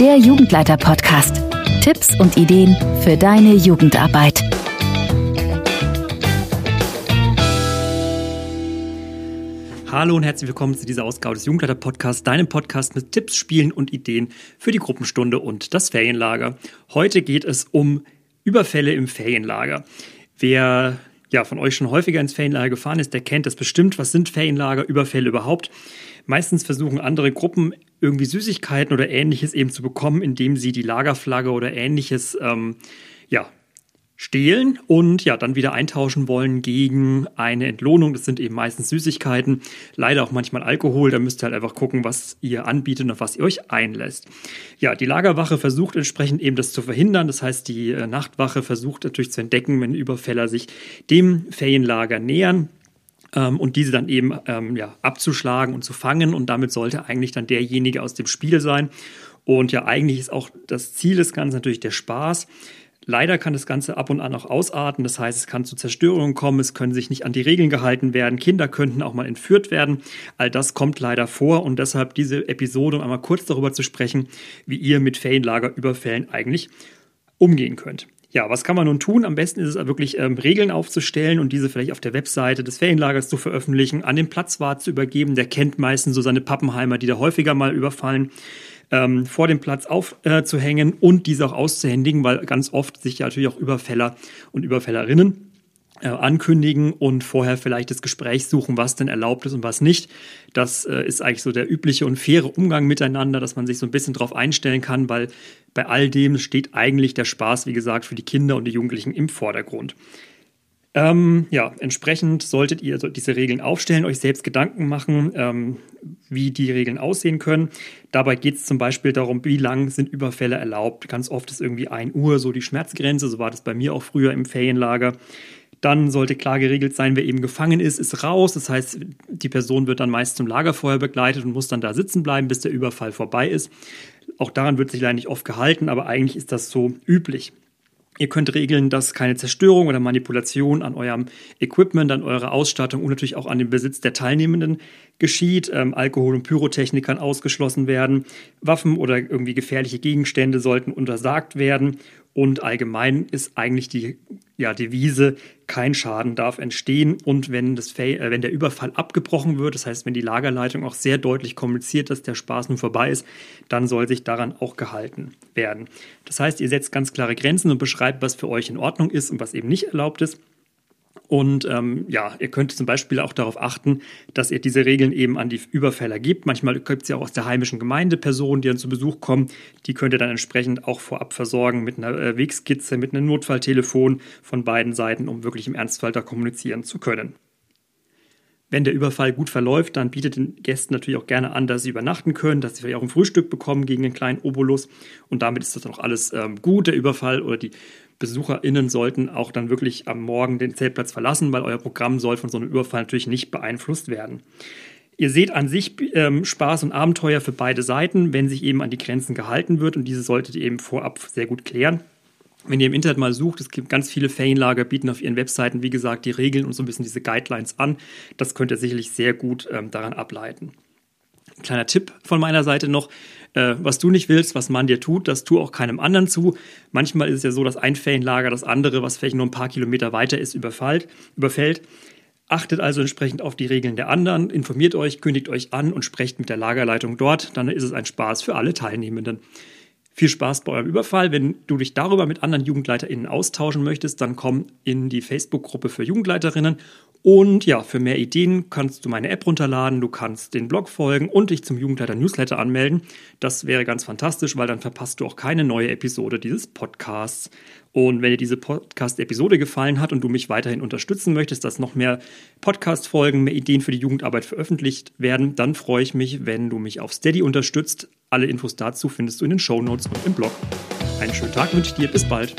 der Jugendleiter-Podcast. Tipps und Ideen für deine Jugendarbeit. Hallo und herzlich willkommen zu dieser Ausgabe des Jugendleiter-Podcasts, deinem Podcast mit Tipps, Spielen und Ideen für die Gruppenstunde und das Ferienlager. Heute geht es um Überfälle im Ferienlager. Wer ja, von euch schon häufiger ins Ferienlager gefahren ist, der kennt das bestimmt. Was sind Ferienlager, Überfälle überhaupt? Meistens versuchen andere Gruppen irgendwie Süßigkeiten oder ähnliches eben zu bekommen, indem sie die Lagerflagge oder ähnliches ähm, ja, stehlen und ja, dann wieder eintauschen wollen gegen eine Entlohnung. Das sind eben meistens Süßigkeiten, leider auch manchmal Alkohol. Da müsst ihr halt einfach gucken, was ihr anbietet und auf was ihr euch einlässt. Ja, die Lagerwache versucht entsprechend eben das zu verhindern. Das heißt, die äh, Nachtwache versucht natürlich zu entdecken, wenn Überfäller sich dem Ferienlager nähern ähm, und diese dann eben ähm, ja, abzuschlagen und zu fangen. Und damit sollte eigentlich dann derjenige aus dem Spiel sein. Und ja, eigentlich ist auch das Ziel des Ganzen natürlich der Spaß. Leider kann das Ganze ab und an auch ausarten. Das heißt, es kann zu Zerstörungen kommen, es können sich nicht an die Regeln gehalten werden, Kinder könnten auch mal entführt werden. All das kommt leider vor und deshalb diese Episode, um einmal kurz darüber zu sprechen, wie ihr mit Ferienlagerüberfällen eigentlich umgehen könnt. Ja, was kann man nun tun? Am besten ist es wirklich ähm, Regeln aufzustellen und diese vielleicht auf der Webseite des Ferienlagers zu veröffentlichen, an den Platzwart zu übergeben. Der kennt meistens so seine Pappenheimer, die da häufiger mal überfallen ähm, vor dem Platz aufzuhängen äh, und diese auch auszuhändigen, weil ganz oft sich ja natürlich auch Überfäller und Überfällerinnen äh, ankündigen und vorher vielleicht das Gespräch suchen, was denn erlaubt ist und was nicht. Das äh, ist eigentlich so der übliche und faire Umgang miteinander, dass man sich so ein bisschen darauf einstellen kann, weil bei all dem steht eigentlich der Spaß, wie gesagt, für die Kinder und die Jugendlichen im Vordergrund. Ähm, ja, entsprechend solltet ihr diese Regeln aufstellen, euch selbst Gedanken machen, ähm, wie die Regeln aussehen können. Dabei geht es zum Beispiel darum, wie lang sind Überfälle erlaubt. Ganz oft ist irgendwie 1 Uhr so die Schmerzgrenze, so war das bei mir auch früher im Ferienlager. Dann sollte klar geregelt sein, wer eben gefangen ist, ist raus. Das heißt, die Person wird dann meist zum Lagerfeuer begleitet und muss dann da sitzen bleiben, bis der Überfall vorbei ist. Auch daran wird sich leider nicht oft gehalten, aber eigentlich ist das so üblich. Ihr könnt regeln, dass keine Zerstörung oder Manipulation an eurem Equipment, an eurer Ausstattung und natürlich auch an dem Besitz der Teilnehmenden geschieht. Ähm, Alkohol und Pyrotechnik kann ausgeschlossen werden. Waffen oder irgendwie gefährliche Gegenstände sollten untersagt werden. Und allgemein ist eigentlich die ja, Devise, kein Schaden darf entstehen. Und wenn, das, äh, wenn der Überfall abgebrochen wird, das heißt, wenn die Lagerleitung auch sehr deutlich kommuniziert, dass der Spaß nun vorbei ist, dann soll sich daran auch gehalten werden. Das heißt, ihr setzt ganz klare Grenzen und beschreibt, was für euch in Ordnung ist und was eben nicht erlaubt ist. Und ähm, ja, ihr könnt zum Beispiel auch darauf achten, dass ihr diese Regeln eben an die Überfäller gebt. Manchmal gibt es ja auch aus der heimischen Gemeinde Personen, die dann zu Besuch kommen. Die könnt ihr dann entsprechend auch vorab versorgen mit einer äh, Wegskizze, mit einem Notfalltelefon von beiden Seiten, um wirklich im Ernstfall da kommunizieren zu können. Wenn der Überfall gut verläuft, dann bietet den Gästen natürlich auch gerne an, dass sie übernachten können, dass sie vielleicht auch ein Frühstück bekommen gegen einen kleinen Obolus. Und damit ist das dann auch alles ähm, gut. Der Überfall oder die BesucherInnen sollten auch dann wirklich am Morgen den Zeltplatz verlassen, weil euer Programm soll von so einem Überfall natürlich nicht beeinflusst werden. Ihr seht an sich ähm, Spaß und Abenteuer für beide Seiten, wenn sich eben an die Grenzen gehalten wird und diese solltet ihr eben vorab sehr gut klären. Wenn ihr im Internet mal sucht, es gibt ganz viele Ferienlager, bieten auf ihren Webseiten, wie gesagt, die Regeln und so ein bisschen diese Guidelines an. Das könnt ihr sicherlich sehr gut ähm, daran ableiten. Kleiner Tipp von meiner Seite noch, äh, was du nicht willst, was man dir tut, das tu auch keinem anderen zu. Manchmal ist es ja so, dass ein Ferienlager das andere, was vielleicht nur ein paar Kilometer weiter ist, überfällt. überfällt. Achtet also entsprechend auf die Regeln der anderen, informiert euch, kündigt euch an und sprecht mit der Lagerleitung dort. Dann ist es ein Spaß für alle Teilnehmenden. Viel Spaß bei eurem Überfall. Wenn du dich darüber mit anderen JugendleiterInnen austauschen möchtest, dann komm in die Facebook-Gruppe für Jugendleiterinnen. Und ja, für mehr Ideen kannst du meine App runterladen, du kannst den Blog folgen und dich zum Jugendleiter-Newsletter anmelden. Das wäre ganz fantastisch, weil dann verpasst du auch keine neue Episode dieses Podcasts. Und wenn dir diese Podcast-Episode gefallen hat und du mich weiterhin unterstützen möchtest, dass noch mehr Podcast-Folgen, mehr Ideen für die Jugendarbeit veröffentlicht werden, dann freue ich mich, wenn du mich auf Steady unterstützt. Alle Infos dazu findest du in den Show Notes und im Blog. Einen schönen Tag wünsche ich dir. Bis bald.